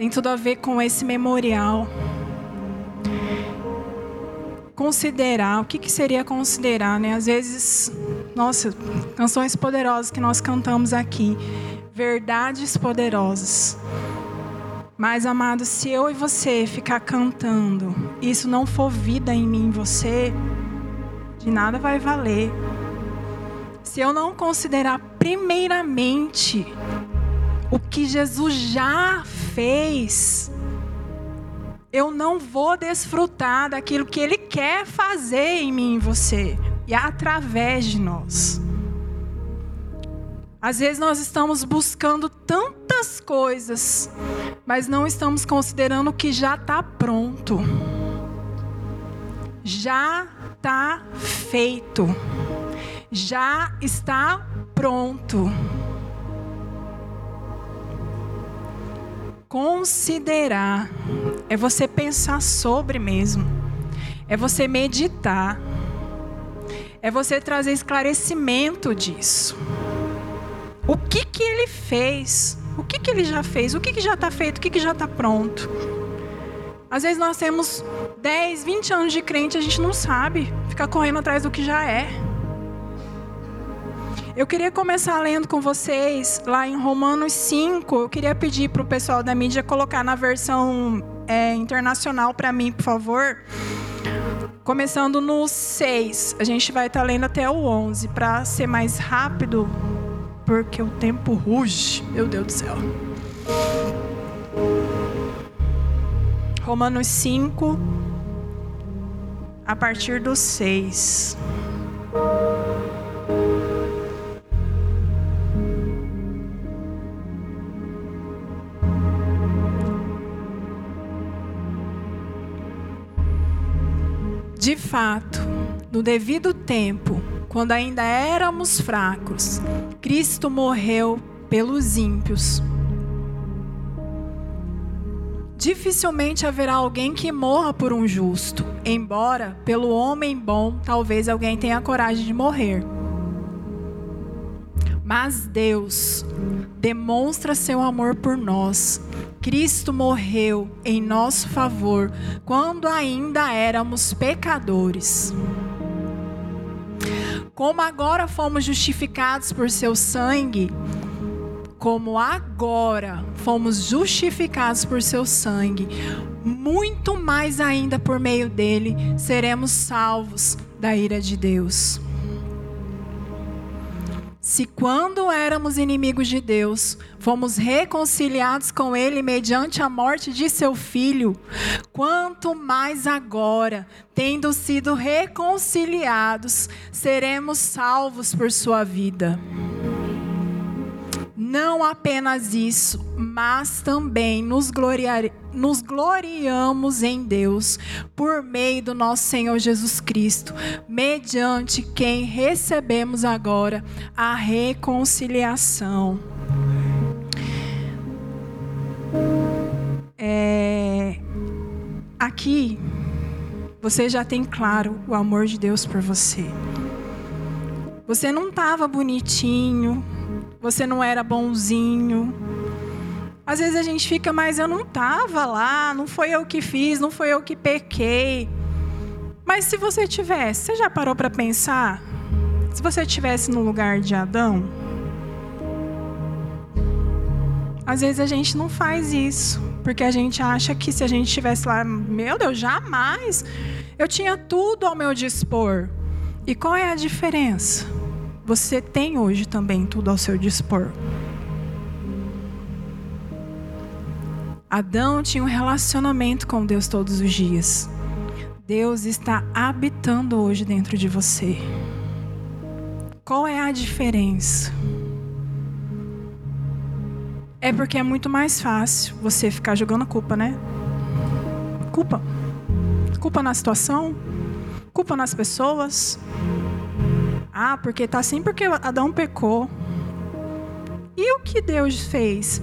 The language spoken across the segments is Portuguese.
tem tudo a ver com esse memorial. Considerar, o que, que seria considerar, né? Às vezes, nossa, canções poderosas que nós cantamos aqui, verdades poderosas. Mas, amado, se eu e você ficar cantando, isso não for vida em mim, você, de nada vai valer. Se eu não considerar primeiramente o que Jesus já fez, eu não vou desfrutar daquilo que Ele quer fazer em mim e você, e através de nós. Às vezes nós estamos buscando tantas coisas, mas não estamos considerando que já está pronto. Já está feito. Já está pronto. Considerar é você pensar sobre mesmo, é você meditar, é você trazer esclarecimento disso. O que que ele fez? O que que ele já fez? O que que já está feito? O que que já está pronto? Às vezes nós temos 10, 20 anos de crente, a gente não sabe, fica correndo atrás do que já é. Eu queria começar lendo com vocês lá em Romanos 5. Eu queria pedir para o pessoal da mídia colocar na versão é, internacional para mim, por favor. Começando no 6. A gente vai estar tá lendo até o 11 para ser mais rápido, porque o tempo ruge. Meu Deus do céu. Romanos 5, a partir do 6. De fato, no devido tempo, quando ainda éramos fracos, Cristo morreu pelos ímpios. Dificilmente haverá alguém que morra por um justo, embora pelo homem bom talvez alguém tenha coragem de morrer. Mas Deus demonstra seu amor por nós. Cristo morreu em nosso favor quando ainda éramos pecadores. Como agora fomos justificados por seu sangue, como agora fomos justificados por seu sangue, muito mais ainda por meio dele seremos salvos da ira de Deus. Se quando éramos inimigos de Deus, fomos reconciliados com Ele mediante a morte de seu Filho, quanto mais agora, tendo sido reconciliados, seremos salvos por sua vida. Não apenas isso, mas também nos, gloriar, nos gloriamos em Deus por meio do nosso Senhor Jesus Cristo, mediante quem recebemos agora a reconciliação. É, aqui você já tem claro o amor de Deus por você. Você não estava bonitinho, você não era bonzinho. Às vezes a gente fica, mas eu não estava lá, não foi eu que fiz, não foi eu que pequei. Mas se você tivesse, você já parou para pensar? Se você tivesse no lugar de Adão? Às vezes a gente não faz isso, porque a gente acha que se a gente estivesse lá, meu Deus, jamais. Eu tinha tudo ao meu dispor. E qual é a diferença? Você tem hoje também tudo ao seu dispor. Adão tinha um relacionamento com Deus todos os dias. Deus está habitando hoje dentro de você. Qual é a diferença? É porque é muito mais fácil você ficar jogando culpa, né? Culpa. Culpa na situação, culpa nas pessoas, ah, porque tá assim porque Adão pecou. E o que Deus fez?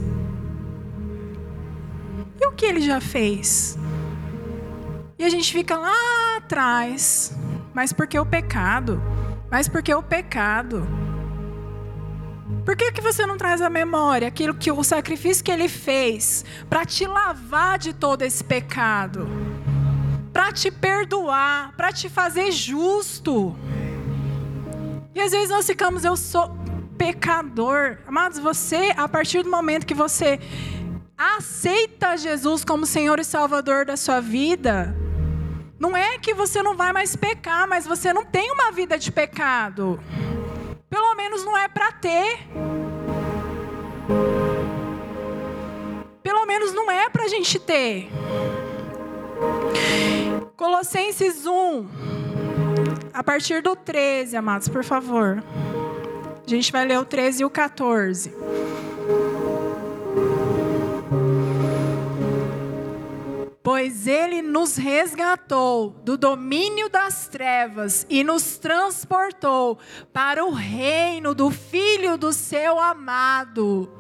E o que ele já fez? E a gente fica lá atrás. Mas porque o pecado? Mas porque o pecado? Por que, que você não traz à memória aquilo que o sacrifício que ele fez para te lavar de todo esse pecado? Para te perdoar, para te fazer justo. E às vezes nós ficamos, eu sou pecador. Amados, você, a partir do momento que você aceita Jesus como Senhor e Salvador da sua vida, não é que você não vai mais pecar, mas você não tem uma vida de pecado. Pelo menos não é para ter. Pelo menos não é para a gente ter. Colossenses 1, a partir do 13, amados, por favor. A gente vai ler o 13 e o 14. pois ele nos resgatou do domínio das trevas e nos transportou para o reino do Filho do seu amado,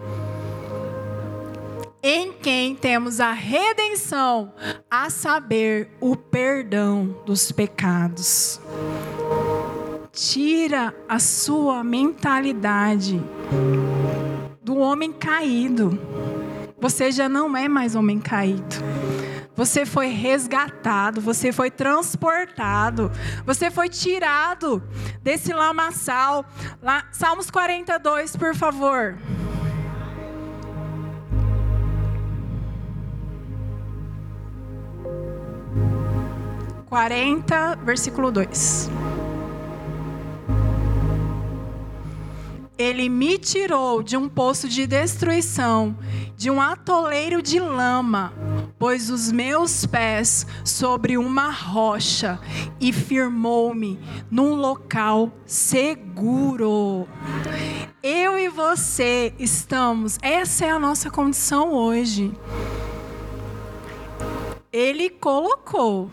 em quem temos a redenção, a saber, o perdão dos pecados. Tira a sua mentalidade do homem caído. Você já não é mais homem caído. Você foi resgatado, você foi transportado, você foi tirado desse lamaçal. Lá, Salmos 42, por favor. Quarenta, versículo 2. Ele me tirou de um poço de destruição, de um atoleiro de lama, pôs os meus pés sobre uma rocha e firmou-me num local seguro. Eu e você estamos, essa é a nossa condição hoje. Ele colocou.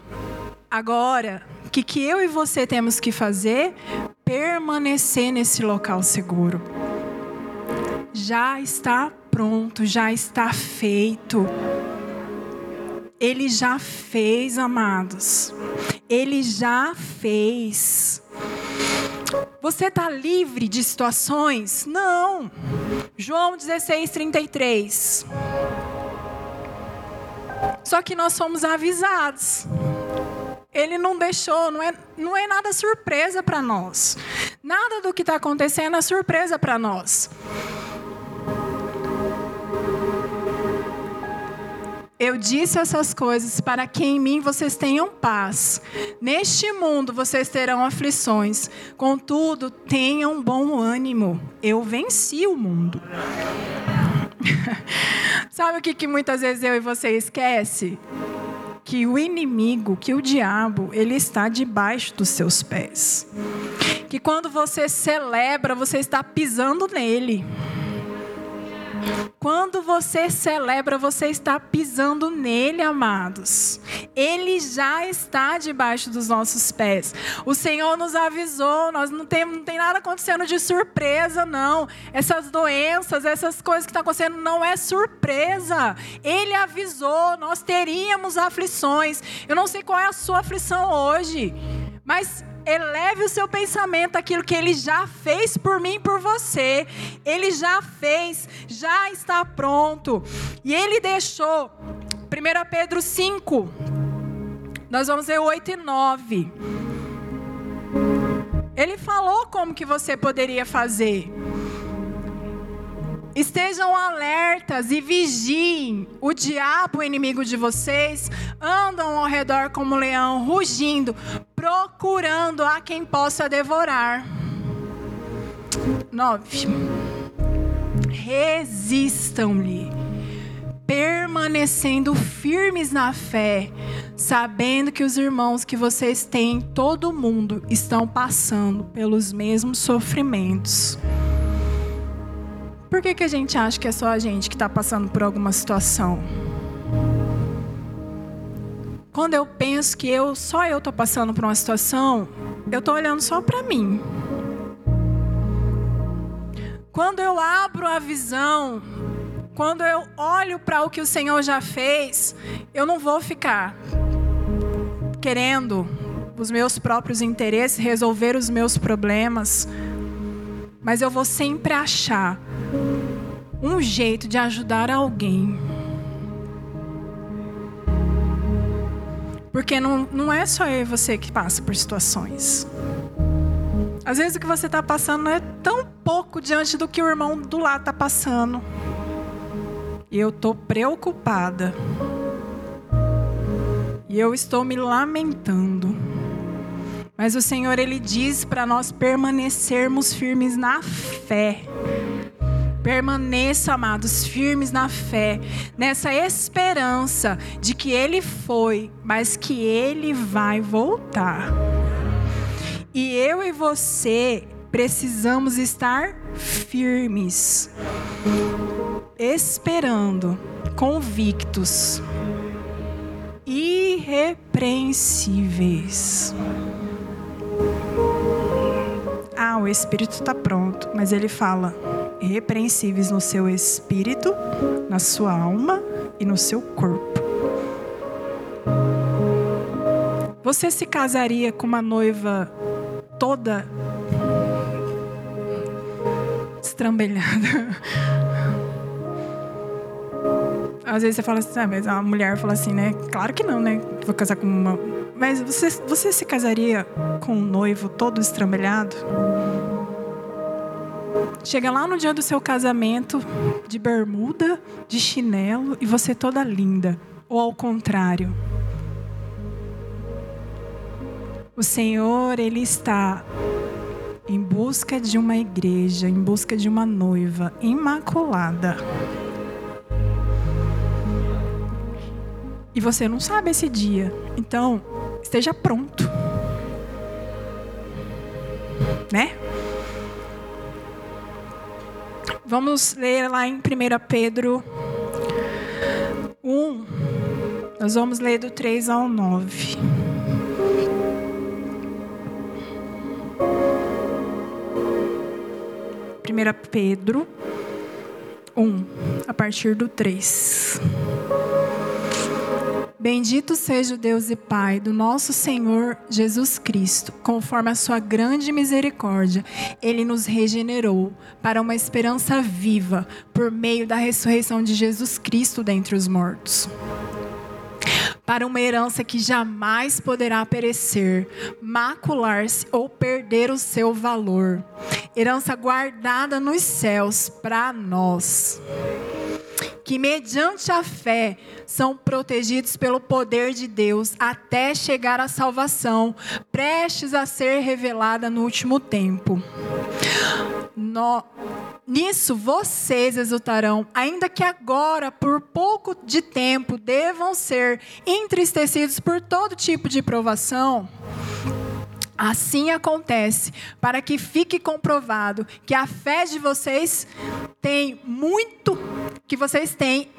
Agora, o que, que eu e você temos que fazer? permanecer nesse local seguro. Já está pronto, já está feito. Ele já fez, amados. Ele já fez. Você está livre de situações? Não. João 16, 33. Só que nós somos avisados. Ele não deixou, não é, não é nada surpresa para nós. Nada do que está acontecendo é surpresa para nós. Eu disse essas coisas para que em mim vocês tenham paz. Neste mundo vocês terão aflições. Contudo, tenham bom ânimo. Eu venci o mundo. Sabe o que, que muitas vezes eu e você esquece? Que o inimigo, que o diabo, ele está debaixo dos seus pés. Que quando você celebra, você está pisando nele. Quando você celebra, você está pisando nele, amados. Ele já está debaixo dos nossos pés. O Senhor nos avisou, nós não tem, não tem nada acontecendo de surpresa, não. Essas doenças, essas coisas que estão acontecendo, não é surpresa. Ele avisou, nós teríamos aflições. Eu não sei qual é a sua aflição hoje, mas eleve o seu pensamento aquilo que ele já fez por mim por você. Ele já fez, já está pronto. E ele deixou 1 Pedro 5. Nós vamos ver 8 e 9. Ele falou como que você poderia fazer. Estejam alertas e vigiem. O diabo, inimigo de vocês, andam ao redor como leão, rugindo, procurando a quem possa devorar. 9. Resistam-lhe, permanecendo firmes na fé, sabendo que os irmãos que vocês têm todo mundo estão passando pelos mesmos sofrimentos. Por que, que a gente acha que é só a gente que está passando por alguma situação? Quando eu penso que eu só eu estou passando por uma situação, eu estou olhando só para mim. Quando eu abro a visão, quando eu olho para o que o Senhor já fez, eu não vou ficar querendo os meus próprios interesses, resolver os meus problemas mas eu vou sempre achar um jeito de ajudar alguém. Porque não, não é só eu e você que passa por situações. Às vezes o que você está passando é tão pouco diante do que o irmão do lado está passando. E eu estou preocupada. E eu estou me lamentando. Mas o Senhor, Ele diz para nós permanecermos firmes na fé. Permaneça, amados, firmes na fé, nessa esperança de que Ele foi, mas que Ele vai voltar. E eu e você precisamos estar firmes, esperando, convictos, irrepreensíveis. Ah, o espírito está pronto, mas ele fala: irrepreensíveis no seu espírito, na sua alma e no seu corpo. Você se casaria com uma noiva toda estrambelhada? Às vezes você fala assim, ah, mas a mulher fala assim, né? Claro que não, né? Vou casar com uma. Mas você, você se casaria com um noivo todo estrambelhado? Chega lá no dia do seu casamento, de bermuda, de chinelo e você toda linda. Ou ao contrário. O Senhor, Ele está em busca de uma igreja, em busca de uma noiva imaculada. E você não sabe esse dia. Então, esteja pronto. Né? Vamos ler lá em 1 Pedro 1. Nós vamos ler do 3 ao 9. Primeira Pedro 1, a partir do 3. Bendito seja o Deus e Pai do nosso Senhor Jesus Cristo, conforme a sua grande misericórdia, ele nos regenerou para uma esperança viva por meio da ressurreição de Jesus Cristo dentre os mortos para uma herança que jamais poderá perecer, macular-se ou perder o seu valor. Herança guardada nos céus para nós que, mediante a fé, são protegidos pelo poder de Deus até chegar à salvação, prestes a ser revelada no último tempo. No, nisso vocês exultarão, ainda que agora, por pouco de tempo, devam ser entristecidos por todo tipo de provação Assim acontece, para que fique comprovado que a fé de vocês tem muito, que vocês têm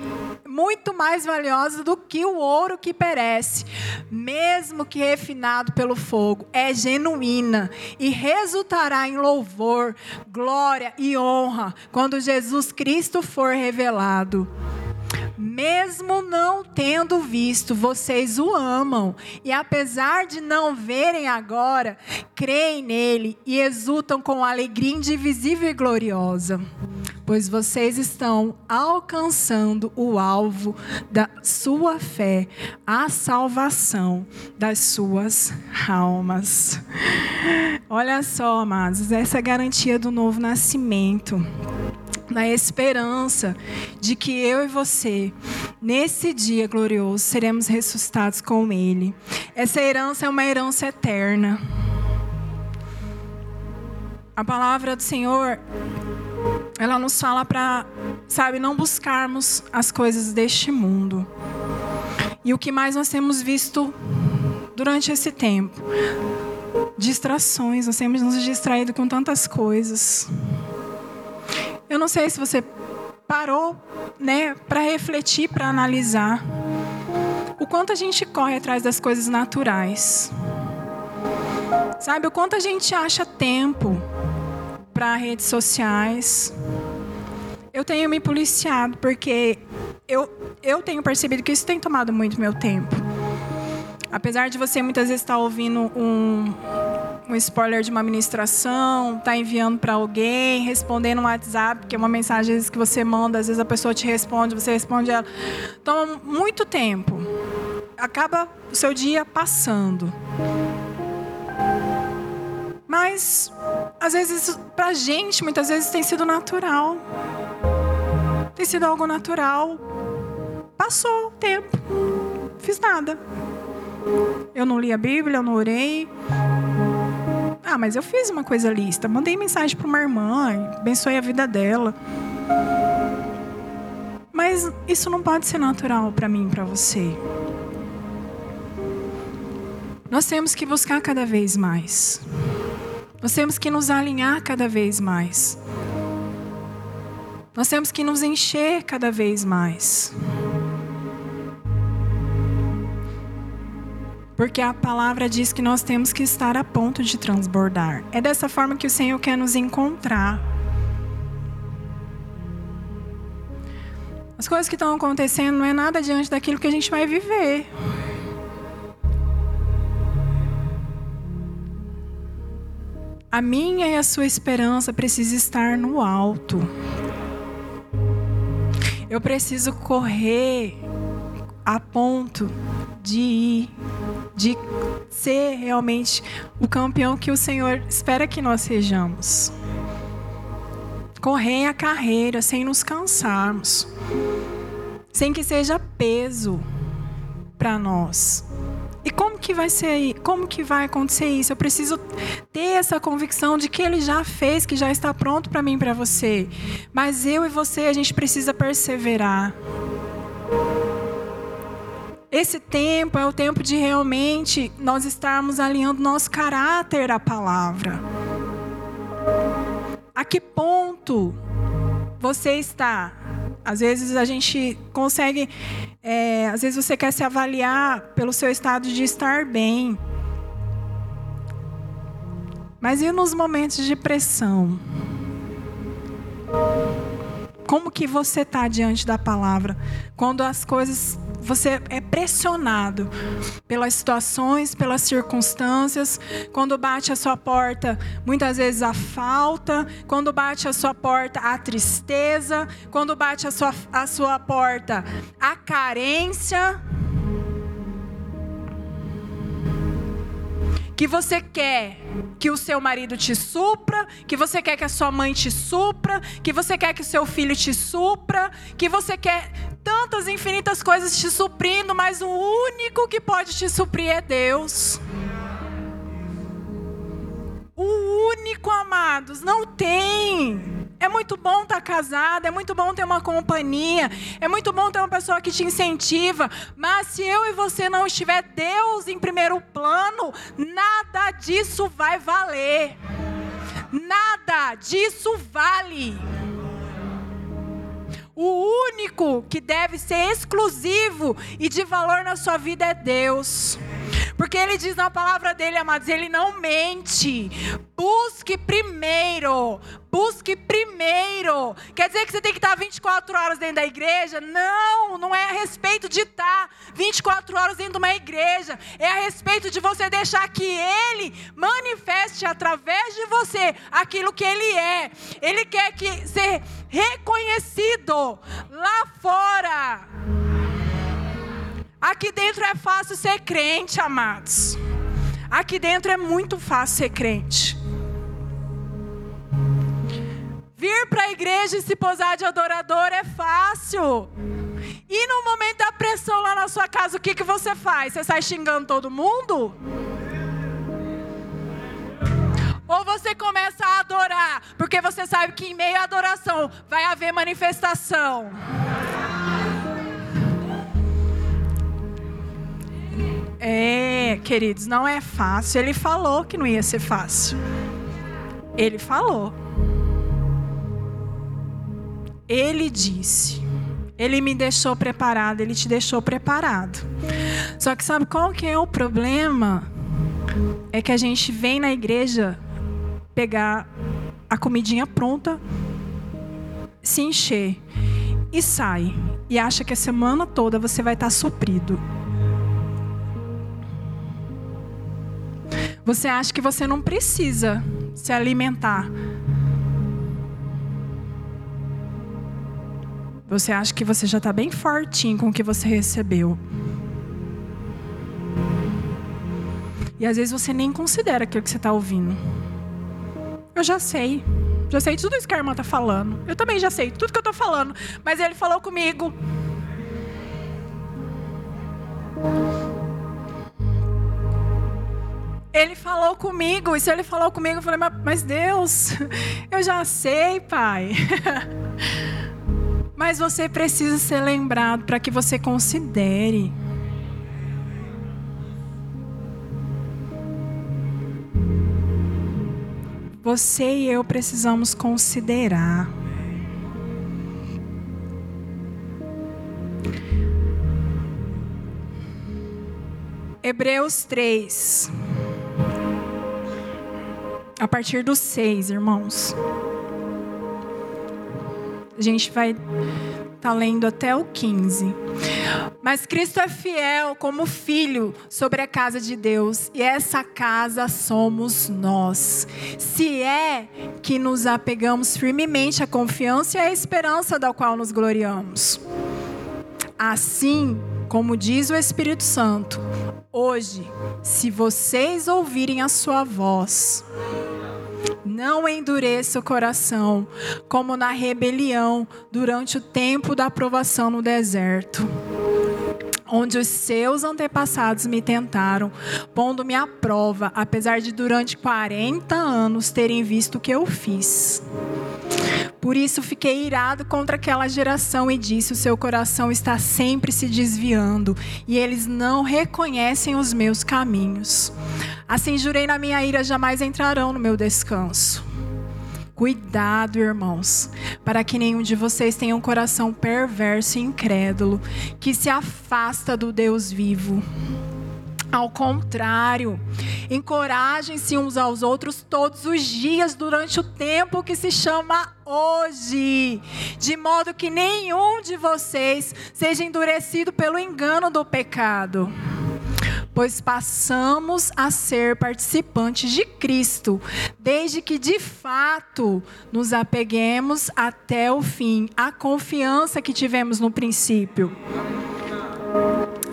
muito mais valiosa do que o ouro que perece, mesmo que refinado pelo fogo, é genuína e resultará em louvor, glória e honra quando Jesus Cristo for revelado mesmo não tendo visto, vocês o amam, e apesar de não verem agora, creem nele e exultam com alegria indivisível e gloriosa, pois vocês estão alcançando o alvo da sua fé, a salvação das suas almas. Olha só, amados, essa é a garantia do novo nascimento na esperança de que eu e você, nesse dia glorioso, seremos ressuscitados com Ele. Essa herança é uma herança eterna. A palavra do Senhor, ela nos fala para, sabe, não buscarmos as coisas deste mundo. E o que mais nós temos visto durante esse tempo? Distrações, nós temos nos distraído com tantas coisas. Eu não sei se você parou, né, para refletir, para analisar o quanto a gente corre atrás das coisas naturais. Sabe o quanto a gente acha tempo para redes sociais? Eu tenho me policiado porque eu eu tenho percebido que isso tem tomado muito meu tempo. Apesar de você muitas vezes estar ouvindo um, um spoiler de uma ministração, tá enviando para alguém, respondendo um WhatsApp, que é uma mensagem que você manda, às vezes a pessoa te responde, você responde ela. Toma muito tempo. Acaba o seu dia passando. Mas às vezes pra gente, muitas vezes tem sido natural. Tem sido algo natural. Passou o tempo. Fiz nada. Eu não li a Bíblia, eu não orei. Ah, mas eu fiz uma coisa lista. Mandei mensagem para uma irmã, abençoei a vida dela. Mas isso não pode ser natural para mim, para você. Nós temos que buscar cada vez mais. Nós temos que nos alinhar cada vez mais. Nós temos que nos encher cada vez mais. Porque a palavra diz que nós temos que estar a ponto de transbordar. É dessa forma que o Senhor quer nos encontrar. As coisas que estão acontecendo não é nada diante daquilo que a gente vai viver. A minha e a sua esperança precisa estar no alto. Eu preciso correr a ponto de ir de ser realmente o campeão que o Senhor espera que nós sejamos. Correr a carreira sem nos cansarmos, sem que seja peso para nós. E como que vai ser? Como que vai acontecer isso? Eu preciso ter essa convicção de que ele já fez, que já está pronto para mim, para você. Mas eu e você a gente precisa perseverar. Esse tempo é o tempo de realmente nós estarmos alinhando nosso caráter à palavra. A que ponto você está? Às vezes a gente consegue, é, às vezes você quer se avaliar pelo seu estado de estar bem. Mas e nos momentos de pressão? Como que você está diante da palavra? Quando as coisas você é pressionado pelas situações, pelas circunstâncias. Quando bate a sua porta, muitas vezes a falta. Quando bate a sua porta, a tristeza. Quando bate a sua, a sua porta, a carência. Que você quer que o seu marido te supra, que você quer que a sua mãe te supra, que você quer que o seu filho te supra, que você quer tantas infinitas coisas te suprindo, mas o único que pode te suprir é Deus. O único, amados, não tem. É muito bom estar tá casado, é muito bom ter uma companhia, é muito bom ter uma pessoa que te incentiva, mas se eu e você não estiver Deus em primeiro plano, nada disso vai valer. Nada disso vale. O único que deve ser exclusivo e de valor na sua vida é Deus. Porque ele diz na palavra dele, amados, ele não mente. Busque primeiro. Busque primeiro. Quer dizer que você tem que estar 24 horas dentro da igreja? Não, não é a respeito de estar 24 horas dentro de uma igreja. É a respeito de você deixar que ele manifeste através de você aquilo que ele é. Ele quer que ser reconhecido lá fora. Aqui dentro é fácil ser crente, amados. Aqui dentro é muito fácil ser crente. Vir para a igreja e se posar de adorador é fácil. E no momento da pressão lá na sua casa, o que, que você faz? Você sai xingando todo mundo? Ou você começa a adorar, porque você sabe que em meio à adoração vai haver manifestação. É, queridos, não é fácil. Ele falou que não ia ser fácil. Ele falou. Ele disse. Ele me deixou preparado, ele te deixou preparado. Só que sabe qual que é o problema? É que a gente vem na igreja pegar a comidinha pronta, se encher e sai e acha que a semana toda você vai estar suprido. Você acha que você não precisa se alimentar. Você acha que você já está bem fortinho com o que você recebeu. E às vezes você nem considera aquilo que você está ouvindo. Eu já sei. Já sei tudo isso que a irmã está falando. Eu também já sei tudo que eu estou falando. Mas ele falou comigo. Falou comigo, e se ele falou comigo, eu falei, mas Deus, eu já sei, Pai. Mas você precisa ser lembrado para que você considere. Você e eu precisamos considerar. Hebreus 3 a partir do 6, irmãos. A gente vai estar tá lendo até o 15. Mas Cristo é fiel como filho sobre a casa de Deus, e essa casa somos nós. Se é que nos apegamos firmemente à confiança e à esperança da qual nos gloriamos. Assim, como diz o Espírito Santo, hoje, se vocês ouvirem a sua voz, não endureça o coração, como na rebelião durante o tempo da aprovação no deserto onde os seus antepassados me tentaram, pondo-me à prova, apesar de durante 40 anos terem visto o que eu fiz. Por isso fiquei irado contra aquela geração e disse: O seu coração está sempre se desviando, e eles não reconhecem os meus caminhos. Assim jurei na minha ira: jamais entrarão no meu descanso. Cuidado, irmãos, para que nenhum de vocês tenha um coração perverso e incrédulo, que se afasta do Deus vivo. Ao contrário, encorajem-se uns aos outros todos os dias durante o tempo que se chama hoje, de modo que nenhum de vocês seja endurecido pelo engano do pecado pois passamos a ser participantes de Cristo, desde que de fato nos apeguemos até o fim, a confiança que tivemos no princípio.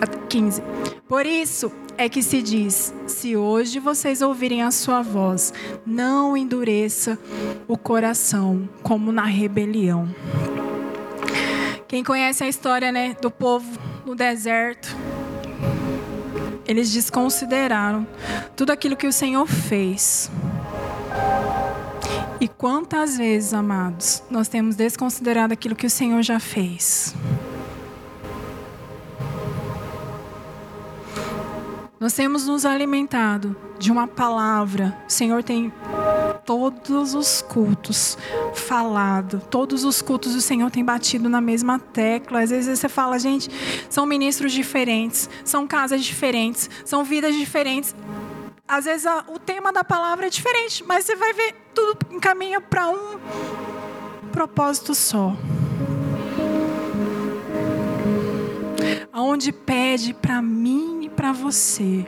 15. Por isso é que se diz: se hoje vocês ouvirem a sua voz, não endureça o coração como na rebelião. Quem conhece a história né, do povo no deserto, eles desconsideraram tudo aquilo que o Senhor fez. E quantas vezes, amados, nós temos desconsiderado aquilo que o Senhor já fez? Nós temos nos alimentado de uma palavra. O Senhor tem todos os cultos falado, todos os cultos o Senhor tem batido na mesma tecla. Às vezes você fala, gente, são ministros diferentes, são casas diferentes, são vidas diferentes. Às vezes a, o tema da palavra é diferente, mas você vai ver tudo encaminha para um propósito só. Aonde pede para mim e para você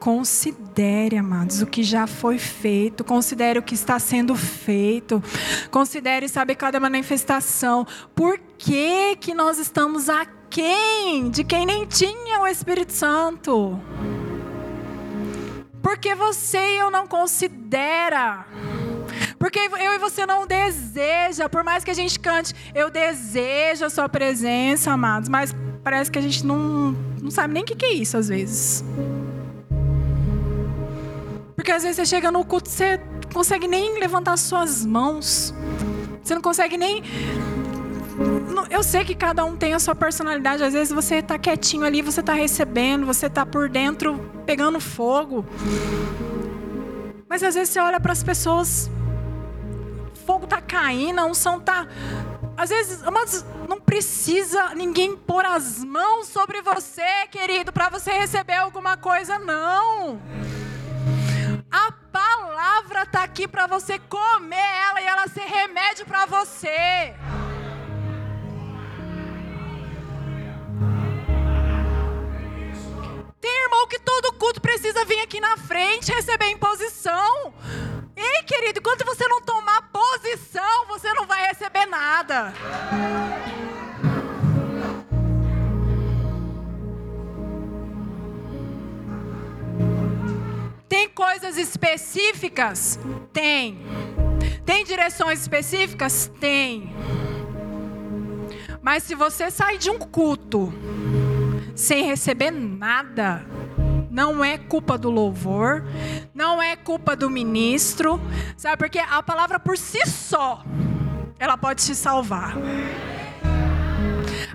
Considere, amados, o que já foi feito, considere o que está sendo feito, considere, sabe, cada manifestação. Por que, que nós estamos aquém de quem nem tinha o Espírito Santo? Porque você e eu não considera. Porque eu e você não deseja, por mais que a gente cante, eu desejo a sua presença, amados, mas parece que a gente não, não sabe nem o que é isso às vezes. Porque às vezes você chega no culto, você não consegue nem levantar suas mãos. Você não consegue nem. Eu sei que cada um tem a sua personalidade. Às vezes você está quietinho ali, você está recebendo, você está por dentro pegando fogo. Mas às vezes você olha para as pessoas, fogo está caindo, a unção está. Às vezes, mas não precisa ninguém pôr as mãos sobre você, querido, para você receber alguma coisa, não. A palavra está aqui para você comer ela e ela ser remédio para você. Tem irmão que todo culto precisa vir aqui na frente receber imposição. Ei, querido, enquanto você não tomar posição, você não vai receber nada. Tem coisas específicas? Tem. Tem direções específicas? Tem. Mas se você sair de um culto sem receber nada, não é culpa do louvor, não é culpa do ministro, sabe? Porque a palavra por si só, ela pode te salvar.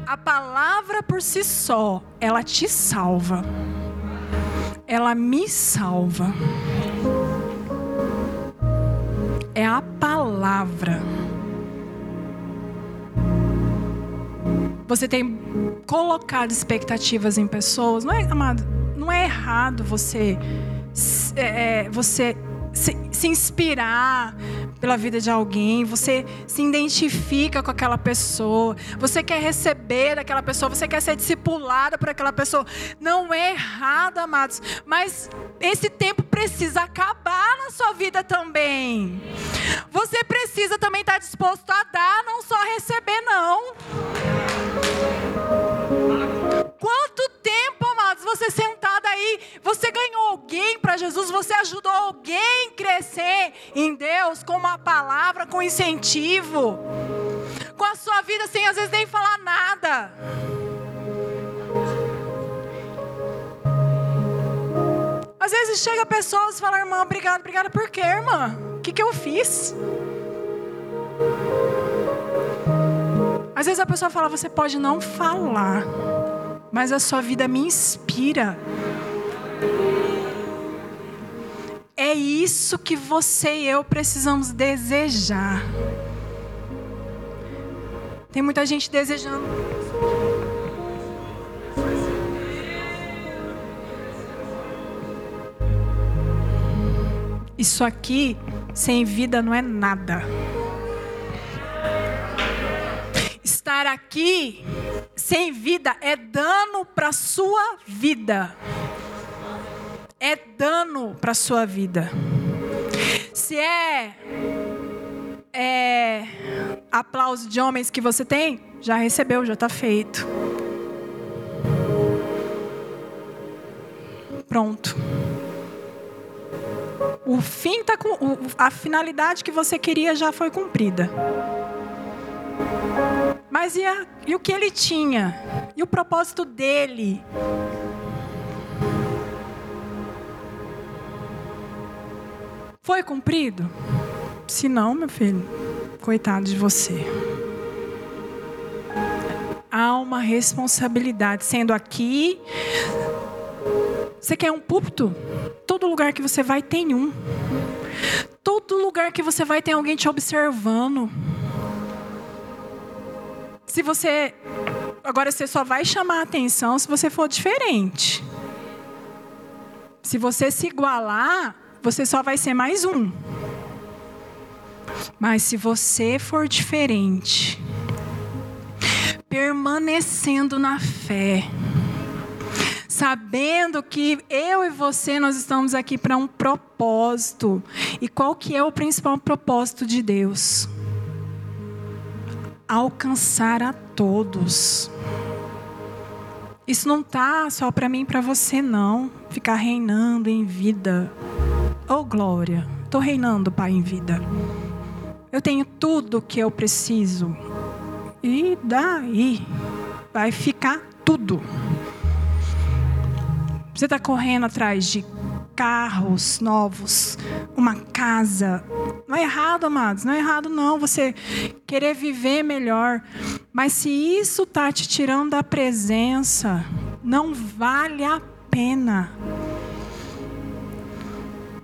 A palavra por si só, ela te salva. Ela me salva. É a palavra. Você tem colocado expectativas em pessoas, não é, amado? Não é errado você, é, é, você se, se, inspirar pela vida de alguém, você se identifica com aquela pessoa, você quer receber daquela pessoa, você quer ser discipulada por aquela pessoa. Não é errado, amados, mas esse tempo precisa acabar na sua vida também. Você precisa também estar disposto a dar, não só receber, não. Amados, você sentado aí, você ganhou alguém para Jesus, você ajudou alguém a crescer em Deus com uma palavra, com incentivo, com a sua vida sem às vezes nem falar nada. Às vezes chega pessoas e fala, irmã, obrigada, obrigada por quê, irmã? O que, que eu fiz? Às vezes a pessoa fala, você pode não falar mas a sua vida me inspira. É isso que você e eu precisamos desejar. Tem muita gente desejando. Isso aqui, sem vida, não é nada. Estar aqui sem vida é dano para a sua vida. É dano para a sua vida. Se é, é aplauso de homens que você tem, já recebeu, já está feito. Pronto. O fim tá com a finalidade que você queria já foi cumprida. Mas e, a, e o que ele tinha? E o propósito dele? Foi cumprido? Se não, meu filho, coitado de você. Há uma responsabilidade. Sendo aqui, você quer um púlpito? Todo lugar que você vai tem um. Todo lugar que você vai tem alguém te observando. Se você. Agora você só vai chamar a atenção se você for diferente. Se você se igualar, você só vai ser mais um. Mas se você for diferente, permanecendo na fé, sabendo que eu e você nós estamos aqui para um propósito. E qual que é o principal propósito de Deus? Alcançar a todos. Isso não tá só para mim e para você não, ficar reinando em vida. Oh glória, tô reinando, Pai, em vida. Eu tenho tudo o que eu preciso. E daí vai ficar tudo. Você está correndo atrás de carros novos, uma casa. Não é errado, amados, não é errado não você querer viver melhor. Mas se isso está te tirando da presença, não vale a pena.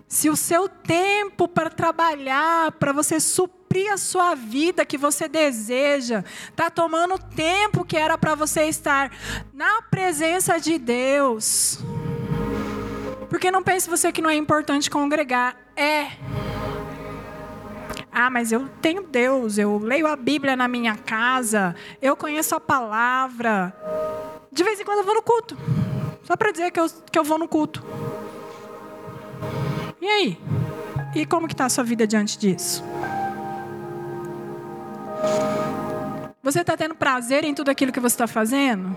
Se o seu tempo para trabalhar, para você suprir a sua vida que você deseja, está tomando tempo que era para você estar na presença de Deus, porque não pense você que não é importante congregar. É. Ah, mas eu tenho Deus, eu leio a Bíblia na minha casa, eu conheço a palavra. De vez em quando eu vou no culto. Só para dizer que eu, que eu vou no culto. E aí? E como que está a sua vida diante disso? Você está tendo prazer em tudo aquilo que você está fazendo?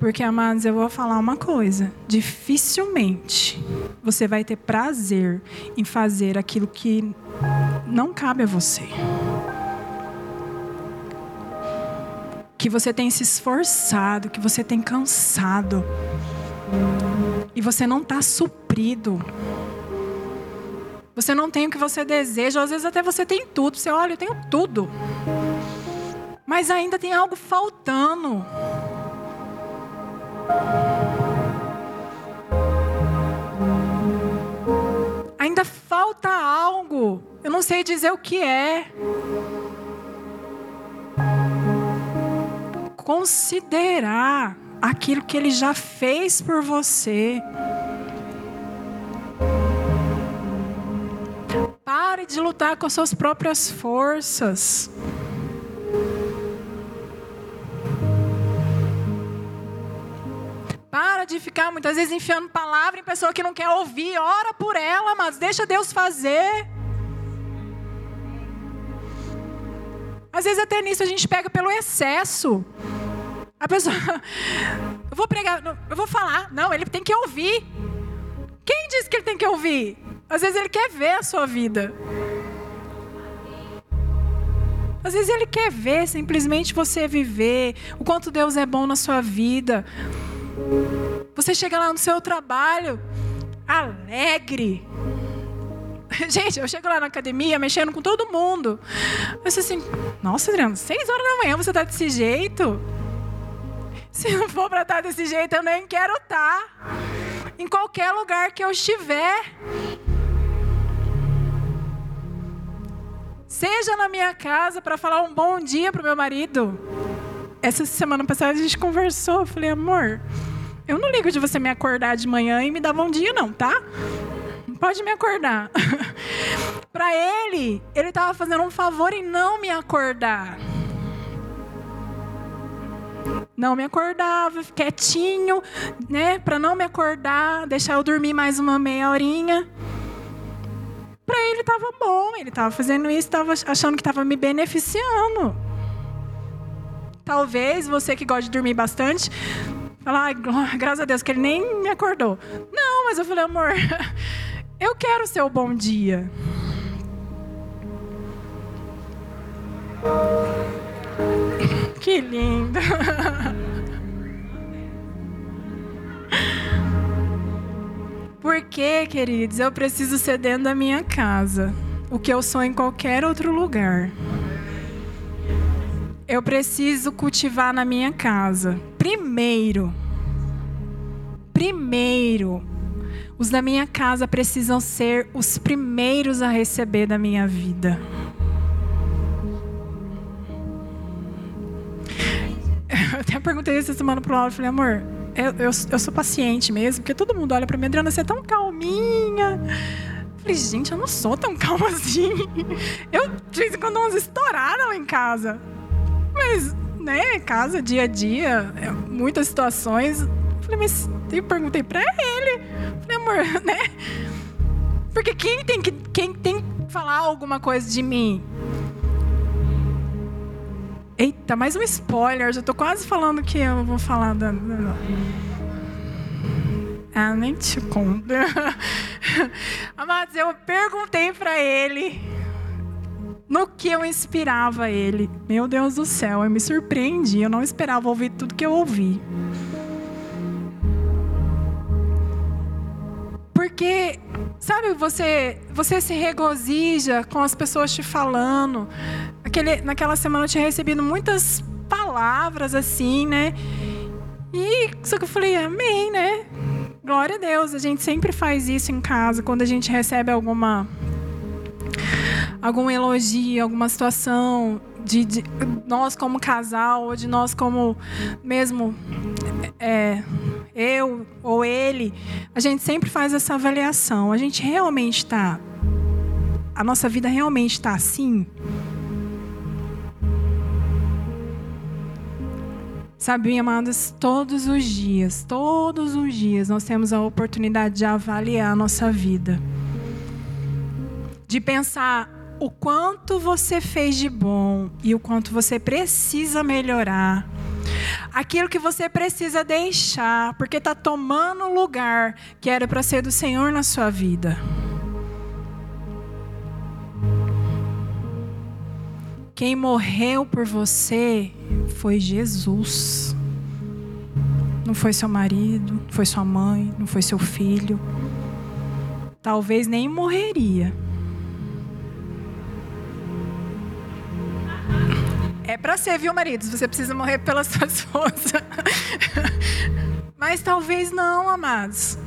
Porque, amados, eu vou falar uma coisa: dificilmente você vai ter prazer em fazer aquilo que não cabe a você. Que você tem se esforçado, que você tem cansado. E você não está suprido. Você não tem o que você deseja, às vezes até você tem tudo. Você olha, eu tenho tudo. Mas ainda tem algo faltando. Ainda falta algo. Eu não sei dizer o que é. Considerar aquilo que ele já fez por você. Pare de lutar com as suas próprias forças. De ficar muitas vezes enfiando palavra em pessoa que não quer ouvir. Ora por ela, mas deixa Deus fazer. Às vezes até nisso a gente pega pelo excesso. A pessoa, eu vou pregar, eu vou falar. Não, ele tem que ouvir. Quem disse que ele tem que ouvir? Às vezes ele quer ver a sua vida. Às vezes ele quer ver simplesmente você viver, o quanto Deus é bom na sua vida. Você chega lá no seu trabalho alegre. Gente, eu chego lá na academia mexendo com todo mundo. Eu assim, nossa, Adriano, seis horas da manhã você tá desse jeito? Se não for para estar tá desse jeito, eu nem quero estar. Tá. Em qualquer lugar que eu estiver. Seja na minha casa para falar um bom dia pro meu marido. Essa semana passada a gente conversou. Eu falei, amor, eu não ligo de você me acordar de manhã e me dar bom dia, não, tá? Pode me acordar. para ele, ele estava fazendo um favor em não me acordar. Não me acordava, quietinho, né? Para não me acordar, deixar eu dormir mais uma meia horinha. Para ele estava bom, ele estava fazendo isso, estava achando que estava me beneficiando. Talvez você que gosta de dormir bastante Falar, graças a Deus que ele nem me acordou. Não, mas eu falei, amor, eu quero o seu bom dia. Que lindo. Porque, queridos, eu preciso ser dentro da minha casa, o que eu sou em qualquer outro lugar. Eu preciso cultivar na minha casa primeiro, primeiro, os da minha casa precisam ser os primeiros a receber da minha vida. Eu até perguntei essa semana pro Laura, falei, amor, eu, eu, eu, sou paciente mesmo, porque todo mundo olha para mim, Adriana, você é tão calminha. Eu falei, gente, eu não sou tão calma assim. Eu, de vez em quando, umas estouradas lá em casa. Mas né, casa, dia a dia, é, muitas situações. Falei, mas eu perguntei para ele. Falei, amor, né? Porque quem tem que quem tem que falar alguma coisa de mim? Eita, mais um spoiler. Já tô quase falando que eu vou falar da. Ah, nem te conto. Amados, eu perguntei para ele no que eu inspirava ele. Meu Deus do céu, eu me surpreendi. Eu não esperava ouvir tudo que eu ouvi. Porque, sabe, você, você se regozija com as pessoas te falando. Aquele, naquela semana eu tinha recebido muitas palavras assim, né? E só que eu falei, amém, né? Glória a Deus. A gente sempre faz isso em casa, quando a gente recebe alguma algum elogio, alguma situação de, de, nós como casal ou de nós como mesmo é, eu ou ele, a gente sempre faz essa avaliação. A gente realmente está, a nossa vida realmente está assim? Sabe, amados, todos os dias, todos os dias, nós temos a oportunidade de avaliar a nossa vida. De pensar o quanto você fez de bom e o quanto você precisa melhorar. Aquilo que você precisa deixar, porque está tomando o lugar que era para ser do Senhor na sua vida. Quem morreu por você foi Jesus. Não foi seu marido, não foi sua mãe, não foi seu filho. Talvez nem morreria. É para ser, viu, maridos? Você precisa morrer pela sua esposa. Mas talvez não, amados.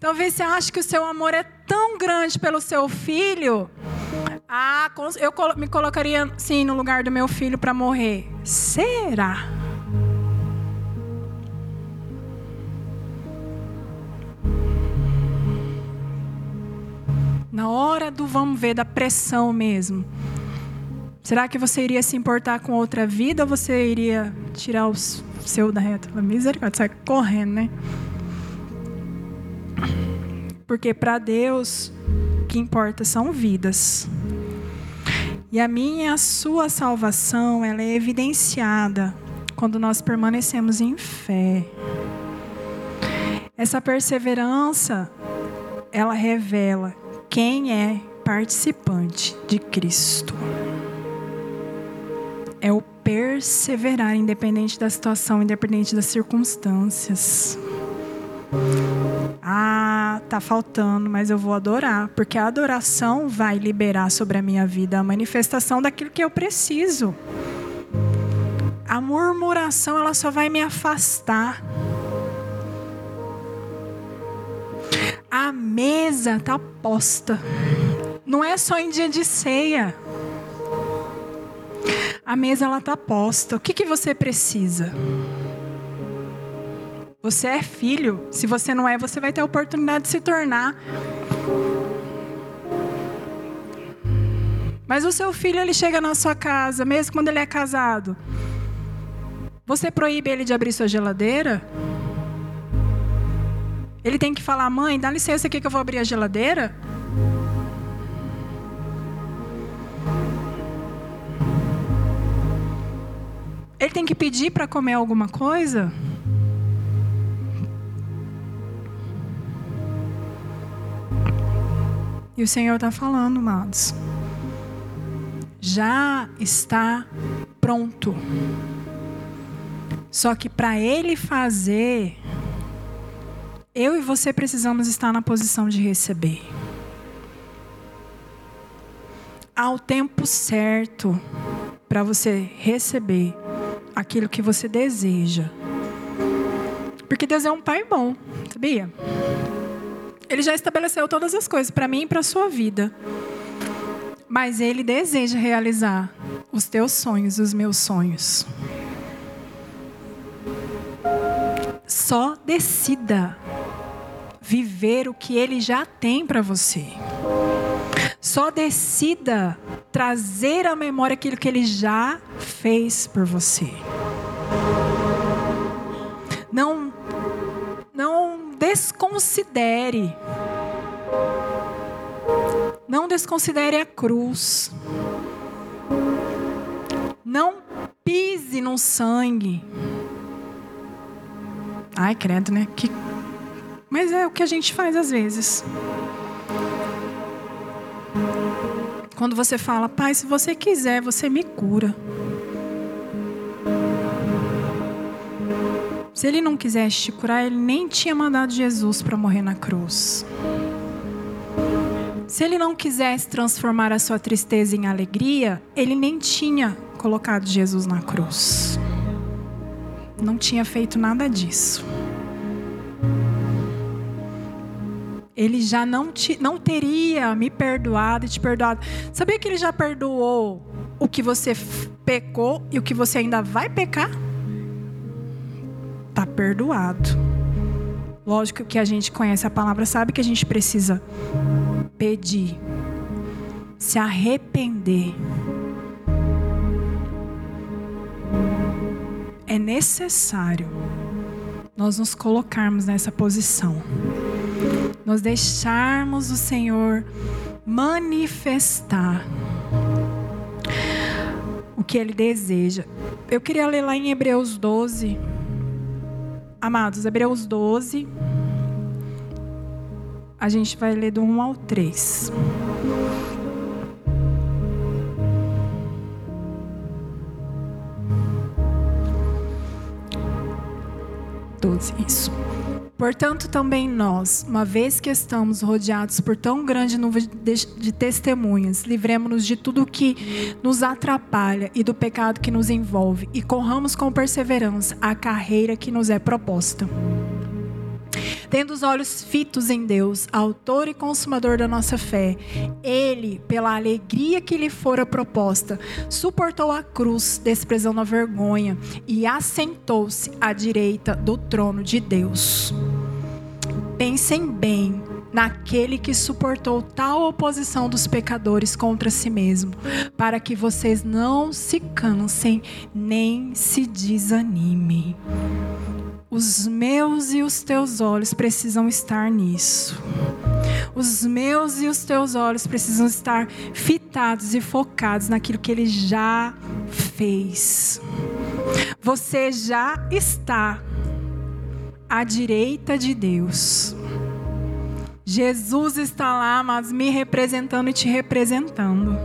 Talvez você ache que o seu amor é tão grande pelo seu filho ah, eu me colocaria, sim, no lugar do meu filho para morrer. Será? Na hora do vamos ver, da pressão mesmo. Será que você iria se importar com outra vida ou você iria tirar o seu da reta? Misericórdia, sai correndo, né? Porque para Deus, o que importa são vidas. E a minha e a sua salvação, ela é evidenciada quando nós permanecemos em fé. Essa perseverança, ela revela quem é participante de Cristo. É o perseverar, independente da situação, independente das circunstâncias. Ah, tá faltando, mas eu vou adorar, porque a adoração vai liberar sobre a minha vida a manifestação daquilo que eu preciso. A murmuração, ela só vai me afastar. A mesa tá posta. Não é só em dia de ceia. A mesa ela tá posta. O que que você precisa? Você é filho. Se você não é, você vai ter a oportunidade de se tornar. Mas o seu filho, ele chega na sua casa, mesmo quando ele é casado. Você proíbe ele de abrir sua geladeira? Ele tem que falar, mãe, dá licença aqui que eu vou abrir a geladeira? Ele tem que pedir para comer alguma coisa? E o Senhor está falando, amados. Já está pronto. Só que para Ele fazer, eu e você precisamos estar na posição de receber. Há o tempo certo para você receber aquilo que você deseja. Porque Deus é um pai bom, sabia? Ele já estabeleceu todas as coisas para mim e para a sua vida. Mas Ele deseja realizar os teus sonhos, os meus sonhos. Só decida viver o que Ele já tem para você. Só decida trazer à memória aquilo que Ele já fez por você. Não, não desconsidere. Não desconsidere a cruz. Não pise no sangue. Ai, credo, né? Que... Mas é o que a gente faz às vezes. Quando você fala, Pai, se você quiser, você me cura. Se ele não quisesse te curar, ele nem tinha mandado Jesus para morrer na cruz. Se ele não quisesse transformar a sua tristeza em alegria, ele nem tinha colocado Jesus na cruz. Não tinha feito nada disso. Ele já não, te, não teria me perdoado e te perdoado. Sabia que ele já perdoou o que você pecou e o que você ainda vai pecar? está perdoado. Lógico que a gente conhece a palavra, sabe que a gente precisa pedir, se arrepender. É é necessário nós nos colocarmos nessa posição, nós deixarmos o Senhor manifestar o que Ele deseja. Eu queria ler lá em Hebreus 12. Amados, Hebreus 12. A gente vai ler do 1 ao 3. 12, isso. Portanto, também nós, uma vez que estamos rodeados por tão grande nuvem de, testemunhas, livremos-nos de tudo que nos atrapalha e do pecado que nos envolve, e corramos com perseverança a carreira que nos é proposta tendo os olhos fitos em Deus, autor e consumador da nossa fé. Ele, pela alegria que lhe fora proposta, suportou a cruz, desprezando a vergonha, e assentou-se à direita do trono de Deus. Pensem bem naquele que suportou tal oposição dos pecadores contra si mesmo, para que vocês não se cansem nem se desanimem. Os meus e os teus olhos precisam estar nisso. Os meus e os teus olhos precisam estar fitados e focados naquilo que ele já fez. Você já está à direita de Deus. Jesus está lá, mas me representando e te representando.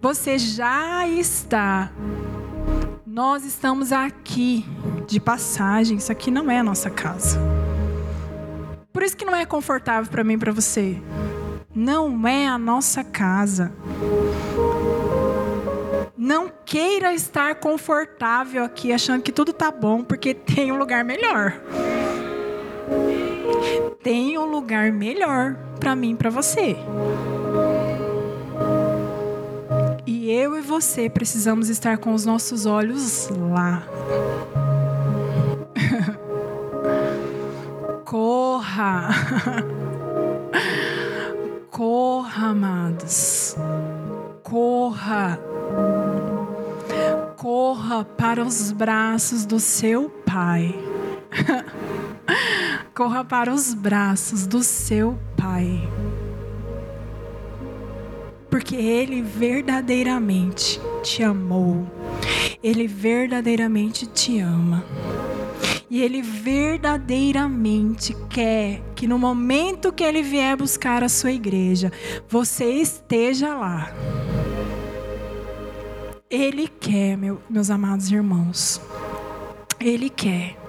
Você já está nós estamos aqui de passagem, isso aqui não é a nossa casa. Por isso que não é confortável para mim e para você. Não é a nossa casa. Não queira estar confortável aqui achando que tudo tá bom, porque tem um lugar melhor. Tem um lugar melhor para mim e para você. E eu e você precisamos estar com os nossos olhos lá. Corra. Corra, amados. Corra. Corra para os braços do seu Pai. Corra para os braços do seu Pai porque Ele verdadeiramente te amou, Ele verdadeiramente te ama. E Ele verdadeiramente quer que no momento que Ele vier buscar a sua igreja, você esteja lá. Ele quer, meu, meus amados irmãos. Ele quer.